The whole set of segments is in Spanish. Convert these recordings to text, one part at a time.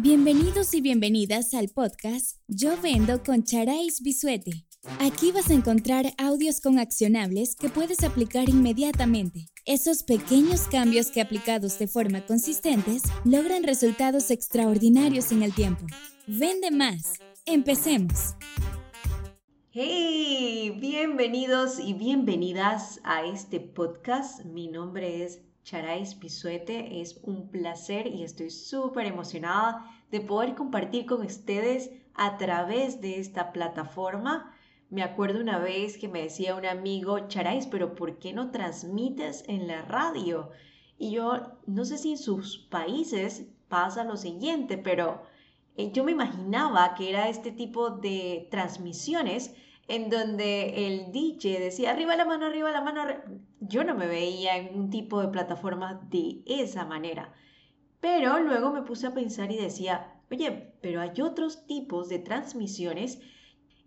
Bienvenidos y bienvenidas al podcast Yo Vendo con Charais Bisuete. Aquí vas a encontrar audios con accionables que puedes aplicar inmediatamente. Esos pequeños cambios que aplicados de forma consistentes logran resultados extraordinarios en el tiempo. Vende más. Empecemos. Hey, bienvenidos y bienvenidas a este podcast. Mi nombre es Charais Pisuete. Es un placer y estoy súper emocionada de poder compartir con ustedes a través de esta plataforma. Me acuerdo una vez que me decía un amigo, Charais, pero ¿por qué no transmites en la radio? Y yo no sé si en sus países pasa lo siguiente, pero eh, yo me imaginaba que era este tipo de transmisiones en donde el DJ decía arriba la mano, arriba la mano. Yo no me veía en un tipo de plataforma de esa manera. Pero luego me puse a pensar y decía, oye, pero hay otros tipos de transmisiones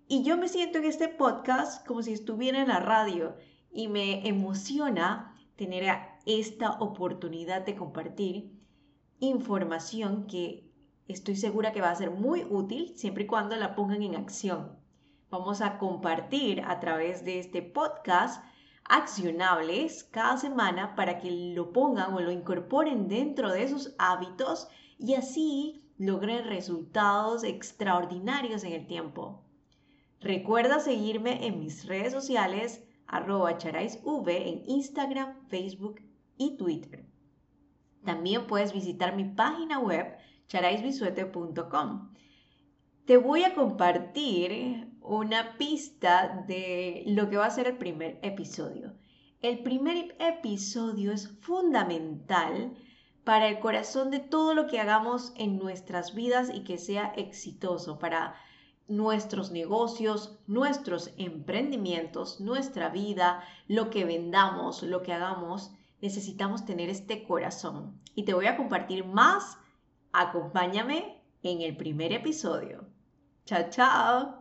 y yo me siento en este podcast como si estuviera en la radio y me emociona tener esta oportunidad de compartir información que estoy segura que va a ser muy útil siempre y cuando la pongan en acción. Vamos a compartir a través de este podcast accionables cada semana para que lo pongan o lo incorporen dentro de sus hábitos y así logren resultados extraordinarios en el tiempo. Recuerda seguirme en mis redes sociales arroba charaisv en Instagram, Facebook y Twitter. También puedes visitar mi página web charaisbisuete.com. Te voy a compartir una pista de lo que va a ser el primer episodio. El primer episodio es fundamental para el corazón de todo lo que hagamos en nuestras vidas y que sea exitoso para nuestros negocios, nuestros emprendimientos, nuestra vida, lo que vendamos, lo que hagamos, necesitamos tener este corazón. Y te voy a compartir más. Acompáñame en el primer episodio. Ciao, ciao.